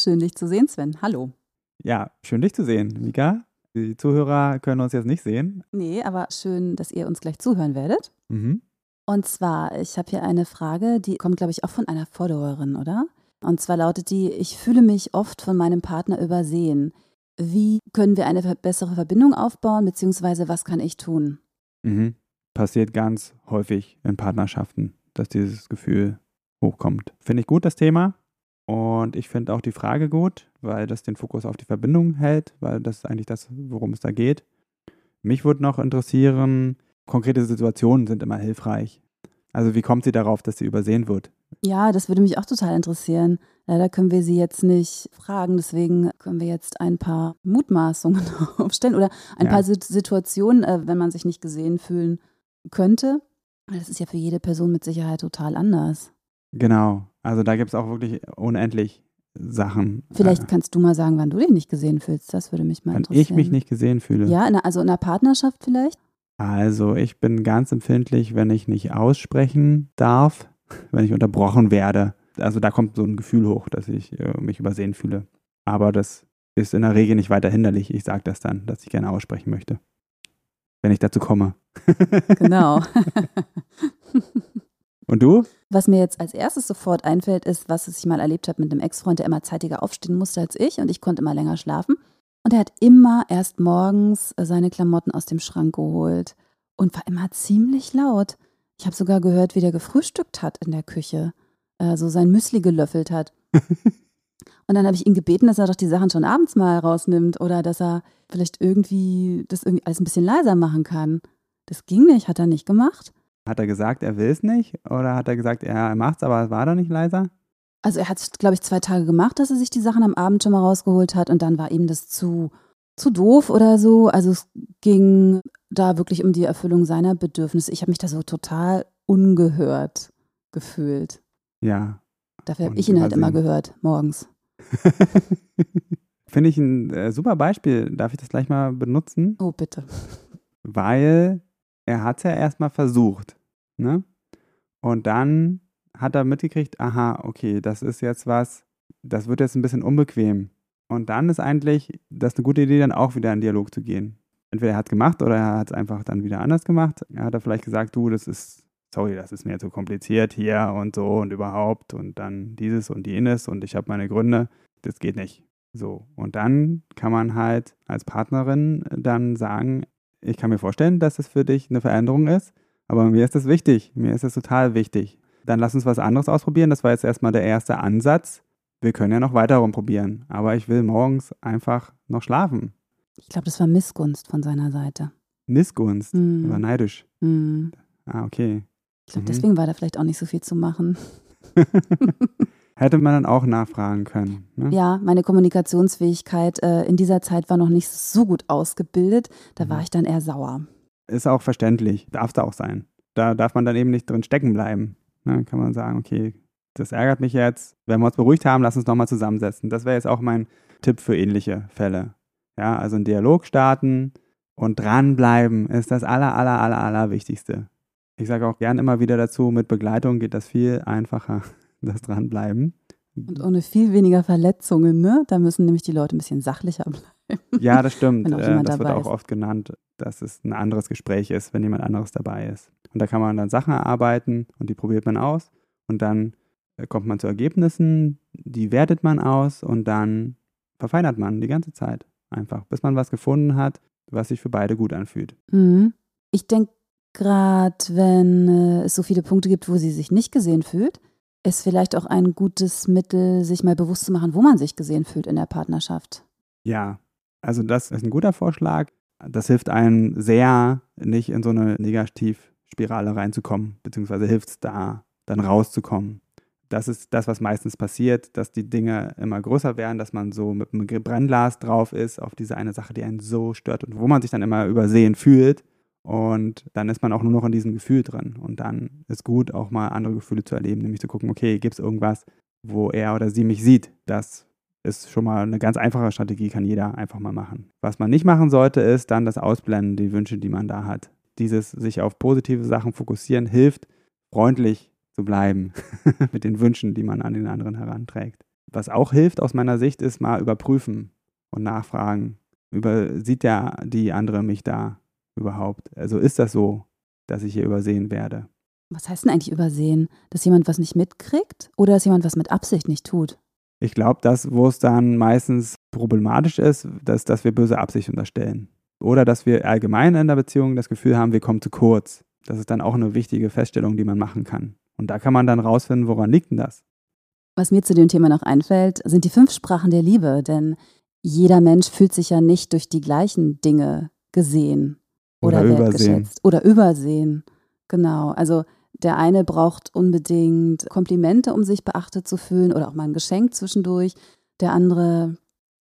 Schön, dich zu sehen, Sven. Hallo. Ja, schön, dich zu sehen, Mika. Die Zuhörer können uns jetzt nicht sehen. Nee, aber schön, dass ihr uns gleich zuhören werdet. Mhm. Und zwar, ich habe hier eine Frage, die kommt, glaube ich, auch von einer Followerin, oder? Und zwar lautet die, ich fühle mich oft von meinem Partner übersehen. Wie können wir eine bessere Verbindung aufbauen, beziehungsweise was kann ich tun? Mhm. Passiert ganz häufig in Partnerschaften, dass dieses Gefühl hochkommt. Finde ich gut, das Thema. Und ich finde auch die Frage gut, weil das den Fokus auf die Verbindung hält, weil das ist eigentlich das, worum es da geht. Mich würde noch interessieren, konkrete Situationen sind immer hilfreich. Also wie kommt sie darauf, dass sie übersehen wird? Ja, das würde mich auch total interessieren. Leider können wir sie jetzt nicht fragen, deswegen können wir jetzt ein paar Mutmaßungen aufstellen oder ein ja. paar Situationen, äh, wenn man sich nicht gesehen fühlen könnte. Das ist ja für jede Person mit Sicherheit total anders. Genau. Also da gibt es auch wirklich unendlich Sachen. Vielleicht äh, kannst du mal sagen, wann du dich nicht gesehen fühlst. Das würde mich mal wann interessieren. ich mich nicht gesehen fühle. Ja, in, also in einer Partnerschaft vielleicht? Also ich bin ganz empfindlich, wenn ich nicht aussprechen darf, wenn ich unterbrochen werde. Also da kommt so ein Gefühl hoch, dass ich äh, mich übersehen fühle. Aber das ist in der Regel nicht weiter hinderlich. Ich sage das dann, dass ich gerne aussprechen möchte. Wenn ich dazu komme. Genau. Und du? Was mir jetzt als erstes sofort einfällt, ist, was ich mal erlebt habe mit einem Ex-Freund, der immer zeitiger aufstehen musste als ich und ich konnte immer länger schlafen. Und er hat immer erst morgens seine Klamotten aus dem Schrank geholt und war immer ziemlich laut. Ich habe sogar gehört, wie der gefrühstückt hat in der Küche, äh, so sein Müsli gelöffelt hat. und dann habe ich ihn gebeten, dass er doch die Sachen schon abends mal rausnimmt oder dass er vielleicht irgendwie das irgendwie alles ein bisschen leiser machen kann. Das ging nicht, hat er nicht gemacht. Hat er gesagt, er will es nicht? Oder hat er gesagt, er macht es, aber es war doch nicht leiser? Also er hat es, glaube ich, zwei Tage gemacht, dass er sich die Sachen am Abend schon mal rausgeholt hat und dann war ihm das zu, zu doof oder so. Also es ging da wirklich um die Erfüllung seiner Bedürfnisse. Ich habe mich da so total ungehört gefühlt. Ja. Dafür habe ich ihn halt immer gehört, morgens. Finde ich ein äh, super Beispiel. Darf ich das gleich mal benutzen? Oh, bitte. Weil er hat es ja erstmal versucht. Ne? Und dann hat er mitgekriegt, aha, okay, das ist jetzt was, das wird jetzt ein bisschen unbequem. Und dann ist eigentlich das eine gute Idee, dann auch wieder in Dialog zu gehen. Entweder er hat es gemacht oder er hat es einfach dann wieder anders gemacht. Er hat er vielleicht gesagt, du, das ist, sorry, das ist mir zu kompliziert hier und so und überhaupt und dann dieses und jenes und ich habe meine Gründe, das geht nicht. So. Und dann kann man halt als Partnerin dann sagen, ich kann mir vorstellen, dass es für dich eine Veränderung ist, aber mir ist das wichtig. Mir ist das total wichtig. Dann lass uns was anderes ausprobieren. Das war jetzt erstmal der erste Ansatz. Wir können ja noch weiter rumprobieren, aber ich will morgens einfach noch schlafen. Ich glaube, das war Missgunst von seiner Seite. Missgunst? Mm. War neidisch? Mm. Ah, okay. Ich glaube, mhm. deswegen war da vielleicht auch nicht so viel zu machen. Hätte man dann auch nachfragen können. Ne? Ja, meine Kommunikationsfähigkeit äh, in dieser Zeit war noch nicht so gut ausgebildet. Da mhm. war ich dann eher sauer. Ist auch verständlich. Darf es auch sein. Da darf man dann eben nicht drin stecken bleiben. Ne? Kann man sagen, okay, das ärgert mich jetzt. Wenn wir uns beruhigt haben, lass uns nochmal zusammensetzen. Das wäre jetzt auch mein Tipp für ähnliche Fälle. Ja, also einen Dialog starten und dranbleiben ist das aller, aller, aller, aller Wichtigste. Ich sage auch gern immer wieder dazu, mit Begleitung geht das viel einfacher das dranbleiben. Und ohne viel weniger Verletzungen, ne? Da müssen nämlich die Leute ein bisschen sachlicher bleiben. Ja, das stimmt. Äh, das wird auch ist. oft genannt, dass es ein anderes Gespräch ist, wenn jemand anderes dabei ist. Und da kann man dann Sachen erarbeiten und die probiert man aus. Und dann äh, kommt man zu Ergebnissen, die wertet man aus und dann verfeinert man die ganze Zeit einfach, bis man was gefunden hat, was sich für beide gut anfühlt. Mhm. Ich denke gerade, wenn äh, es so viele Punkte gibt, wo sie sich nicht gesehen fühlt, ist vielleicht auch ein gutes Mittel, sich mal bewusst zu machen, wo man sich gesehen fühlt in der Partnerschaft. Ja, also das ist ein guter Vorschlag. Das hilft einem sehr, nicht in so eine Negativspirale reinzukommen, beziehungsweise hilft es da, dann rauszukommen. Das ist das, was meistens passiert, dass die Dinge immer größer werden, dass man so mit einem Brennglas drauf ist auf diese eine Sache, die einen so stört und wo man sich dann immer übersehen fühlt. Und dann ist man auch nur noch in diesem Gefühl drin. Und dann ist gut, auch mal andere Gefühle zu erleben, nämlich zu gucken, okay, gibt es irgendwas, wo er oder sie mich sieht? Das ist schon mal eine ganz einfache Strategie, kann jeder einfach mal machen. Was man nicht machen sollte, ist dann das Ausblenden, die Wünsche, die man da hat. Dieses sich auf positive Sachen fokussieren hilft, freundlich zu bleiben mit den Wünschen, die man an den anderen heranträgt. Was auch hilft aus meiner Sicht, ist mal überprüfen und nachfragen. Über, sieht der die andere mich da überhaupt? Also ist das so, dass ich hier übersehen werde? Was heißt denn eigentlich übersehen? Dass jemand was nicht mitkriegt oder dass jemand was mit Absicht nicht tut? Ich glaube, das, wo es dann meistens problematisch ist, dass, dass wir böse Absicht unterstellen. Oder dass wir allgemein in der Beziehung das Gefühl haben, wir kommen zu kurz. Das ist dann auch eine wichtige Feststellung, die man machen kann. Und da kann man dann rausfinden, woran liegt denn das? Was mir zu dem Thema noch einfällt, sind die fünf Sprachen der Liebe. Denn jeder Mensch fühlt sich ja nicht durch die gleichen Dinge gesehen oder, oder übersehen. Oder übersehen. Genau. Also der eine braucht unbedingt Komplimente, um sich beachtet zu fühlen oder auch mal ein Geschenk zwischendurch. Der andere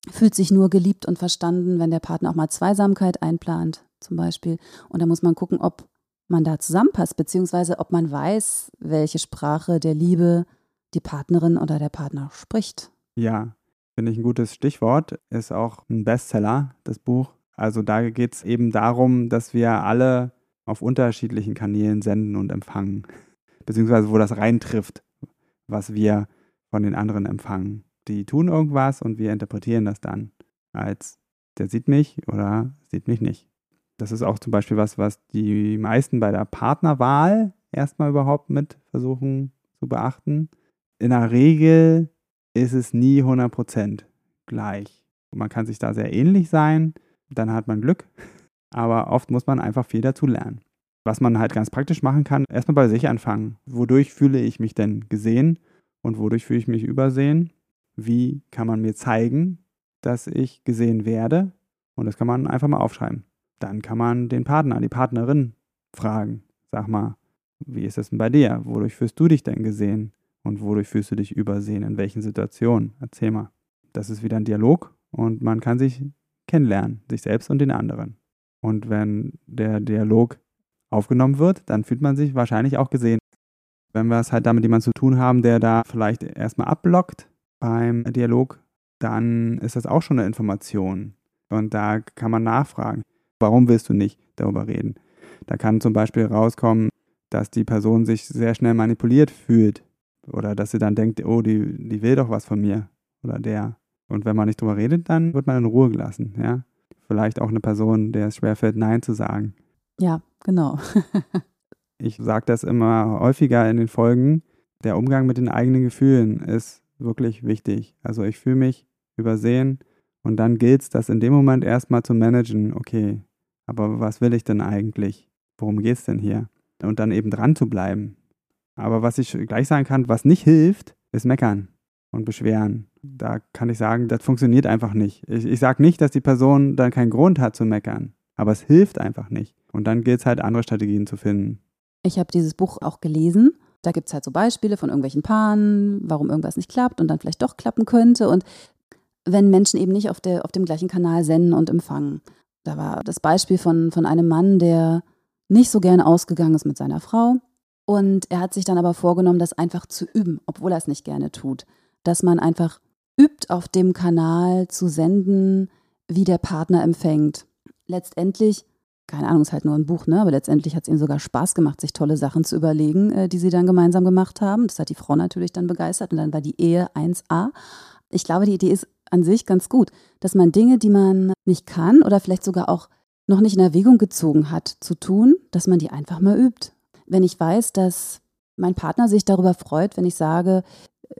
fühlt sich nur geliebt und verstanden, wenn der Partner auch mal Zweisamkeit einplant, zum Beispiel. Und da muss man gucken, ob man da zusammenpasst, beziehungsweise ob man weiß, welche Sprache der Liebe die Partnerin oder der Partner spricht. Ja, finde ich ein gutes Stichwort. Ist auch ein Bestseller, das Buch. Also da geht es eben darum, dass wir alle auf unterschiedlichen Kanälen senden und empfangen. Beziehungsweise wo das reintrifft, was wir von den anderen empfangen. Die tun irgendwas und wir interpretieren das dann als der sieht mich oder sieht mich nicht. Das ist auch zum Beispiel was, was die meisten bei der Partnerwahl erstmal überhaupt mit versuchen zu beachten. In der Regel ist es nie 100% gleich. Man kann sich da sehr ähnlich sein, dann hat man Glück, aber oft muss man einfach viel dazu lernen. Was man halt ganz praktisch machen kann, erstmal bei sich anfangen. Wodurch fühle ich mich denn gesehen und wodurch fühle ich mich übersehen? Wie kann man mir zeigen, dass ich gesehen werde? Und das kann man einfach mal aufschreiben. Dann kann man den Partner, die Partnerin fragen. Sag mal, wie ist es denn bei dir? Wodurch fühlst du dich denn gesehen? Und wodurch fühlst du dich übersehen? In welchen Situationen? Erzähl mal. Das ist wieder ein Dialog und man kann sich kennenlernen, sich selbst und den anderen. Und wenn der Dialog aufgenommen wird, dann fühlt man sich wahrscheinlich auch gesehen. Wenn wir es halt damit jemand zu tun haben, der da vielleicht erstmal abblockt beim Dialog, dann ist das auch schon eine Information. Und da kann man nachfragen, warum willst du nicht darüber reden? Da kann zum Beispiel rauskommen, dass die Person sich sehr schnell manipuliert fühlt oder dass sie dann denkt, oh, die, die will doch was von mir oder der. Und wenn man nicht drüber redet, dann wird man in Ruhe gelassen, ja. Vielleicht auch eine Person, der es schwerfällt, Nein zu sagen. Ja, genau. ich sage das immer häufiger in den Folgen. Der Umgang mit den eigenen Gefühlen ist wirklich wichtig. Also ich fühle mich übersehen und dann gilt es, das in dem Moment erstmal zu managen. Okay, aber was will ich denn eigentlich? Worum geht es denn hier? Und dann eben dran zu bleiben. Aber was ich gleich sagen kann, was nicht hilft, ist meckern und beschweren. Da kann ich sagen, das funktioniert einfach nicht. Ich, ich sage nicht, dass die Person dann keinen Grund hat zu meckern, aber es hilft einfach nicht. Und dann gilt es halt, andere Strategien zu finden. Ich habe dieses Buch auch gelesen. Da gibt es halt so Beispiele von irgendwelchen Paaren, warum irgendwas nicht klappt und dann vielleicht doch klappen könnte. Und wenn Menschen eben nicht auf, der, auf dem gleichen Kanal senden und empfangen. Da war das Beispiel von, von einem Mann, der nicht so gerne ausgegangen ist mit seiner Frau. Und er hat sich dann aber vorgenommen, das einfach zu üben, obwohl er es nicht gerne tut dass man einfach übt, auf dem Kanal zu senden, wie der Partner empfängt. Letztendlich, keine Ahnung, ist halt nur ein Buch, ne? aber letztendlich hat es ihm sogar Spaß gemacht, sich tolle Sachen zu überlegen, äh, die sie dann gemeinsam gemacht haben. Das hat die Frau natürlich dann begeistert und dann war die Ehe 1a. Ich glaube, die Idee ist an sich ganz gut, dass man Dinge, die man nicht kann oder vielleicht sogar auch noch nicht in Erwägung gezogen hat, zu tun, dass man die einfach mal übt. Wenn ich weiß, dass mein Partner sich darüber freut, wenn ich sage,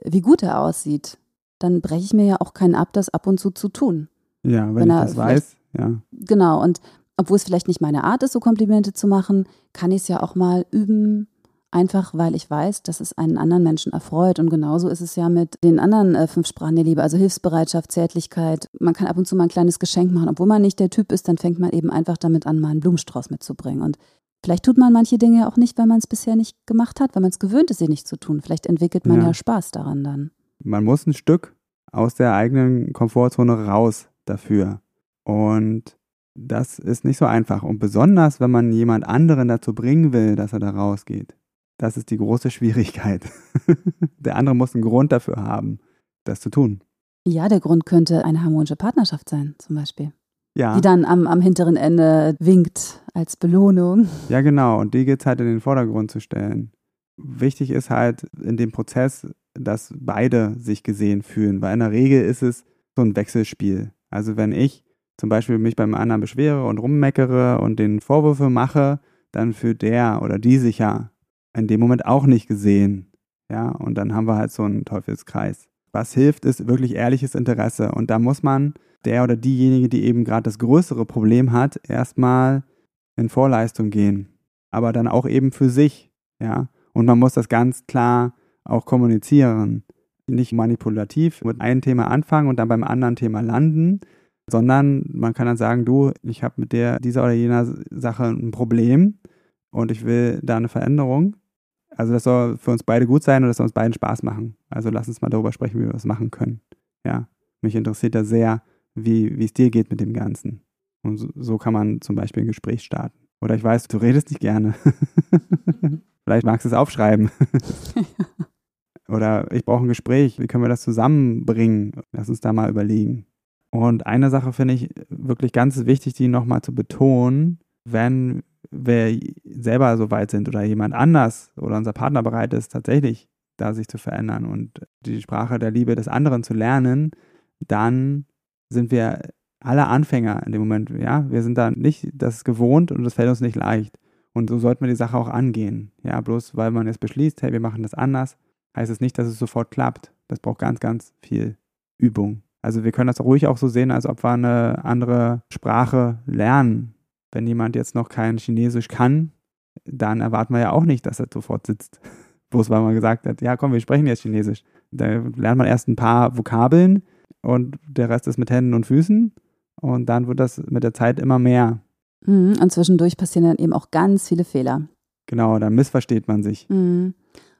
wie gut er aussieht, dann breche ich mir ja auch keinen ab, das ab und zu zu tun. Ja, wenn, wenn ich das weiß, ja. Genau, und obwohl es vielleicht nicht meine Art ist, so Komplimente zu machen, kann ich es ja auch mal üben, einfach weil ich weiß, dass es einen anderen Menschen erfreut. Und genauso ist es ja mit den anderen äh, fünf Sprachen der Liebe, also Hilfsbereitschaft, Zärtlichkeit. Man kann ab und zu mal ein kleines Geschenk machen. Obwohl man nicht der Typ ist, dann fängt man eben einfach damit an, mal einen Blumenstrauß mitzubringen. Und Vielleicht tut man manche Dinge auch nicht, weil man es bisher nicht gemacht hat, weil man es gewöhnt ist, sie nicht zu tun. Vielleicht entwickelt man ja. ja Spaß daran dann. Man muss ein Stück aus der eigenen Komfortzone raus dafür. Und das ist nicht so einfach. Und besonders, wenn man jemand anderen dazu bringen will, dass er da rausgeht. Das ist die große Schwierigkeit. der andere muss einen Grund dafür haben, das zu tun. Ja, der Grund könnte eine harmonische Partnerschaft sein, zum Beispiel. Ja. Die dann am, am hinteren Ende winkt als Belohnung. Ja, genau. Und die geht es halt in den Vordergrund zu stellen. Wichtig ist halt in dem Prozess, dass beide sich gesehen fühlen, weil in der Regel ist es so ein Wechselspiel. Also wenn ich zum Beispiel mich beim anderen beschwere und rummeckere und den Vorwürfe mache, dann fühlt der oder die sich ja in dem Moment auch nicht gesehen. Ja, und dann haben wir halt so einen Teufelskreis. Was hilft, ist wirklich ehrliches Interesse. Und da muss man, der oder diejenige, die eben gerade das größere Problem hat, erstmal in Vorleistung gehen. Aber dann auch eben für sich. Ja, und man muss das ganz klar auch kommunizieren. Nicht manipulativ mit einem Thema anfangen und dann beim anderen Thema landen, sondern man kann dann sagen, du, ich habe mit der, dieser oder jener Sache ein Problem und ich will da eine Veränderung. Also das soll für uns beide gut sein und das soll uns beiden Spaß machen. Also lass uns mal darüber sprechen, wie wir das machen können. Ja, mich interessiert da sehr, wie es dir geht mit dem Ganzen. Und so, so kann man zum Beispiel ein Gespräch starten. Oder ich weiß, du redest nicht gerne. Vielleicht magst du es aufschreiben. Oder ich brauche ein Gespräch. Wie können wir das zusammenbringen? Lass uns da mal überlegen. Und eine Sache finde ich wirklich ganz wichtig, die nochmal zu betonen, wenn wir selber so weit sind oder jemand anders oder unser Partner bereit ist, tatsächlich da sich zu verändern und die Sprache der Liebe des anderen zu lernen, dann sind wir alle Anfänger in dem Moment. Ja, wir sind da nicht das gewohnt und das fällt uns nicht leicht. Und so sollte man die Sache auch angehen. Ja, bloß weil man jetzt beschließt, hey, wir machen das anders, heißt es nicht, dass es sofort klappt. Das braucht ganz, ganz viel Übung. Also wir können das ruhig auch so sehen, als ob wir eine andere Sprache lernen. Wenn jemand jetzt noch kein Chinesisch kann, dann erwarten wir ja auch nicht, dass er sofort sitzt. Bloß weil man gesagt hat, ja komm, wir sprechen jetzt Chinesisch. Da lernt man erst ein paar Vokabeln und der Rest ist mit Händen und Füßen. Und dann wird das mit der Zeit immer mehr. Mhm, und zwischendurch passieren dann eben auch ganz viele Fehler. Genau, dann missversteht man sich. Mhm.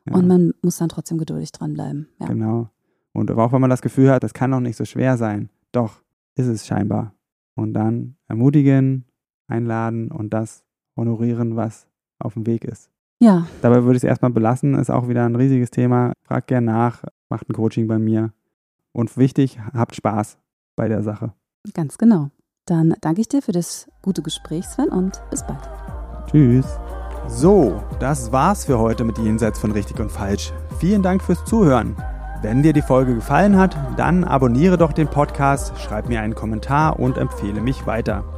Ja. Und man muss dann trotzdem geduldig dranbleiben. Ja. Genau. Und auch wenn man das Gefühl hat, das kann doch nicht so schwer sein, doch ist es scheinbar. Und dann ermutigen, einladen und das honorieren, was auf dem Weg ist. Ja. Dabei würde ich es erstmal belassen, ist auch wieder ein riesiges Thema. Fragt gern nach, macht ein Coaching bei mir. Und wichtig, habt Spaß bei der Sache. Ganz genau. Dann danke ich dir für das gute Gespräch, Sven, und bis bald. Tschüss. So, das war's für heute mit Jenseits von Richtig und Falsch. Vielen Dank fürs Zuhören. Wenn dir die Folge gefallen hat, dann abonniere doch den Podcast, schreib mir einen Kommentar und empfehle mich weiter.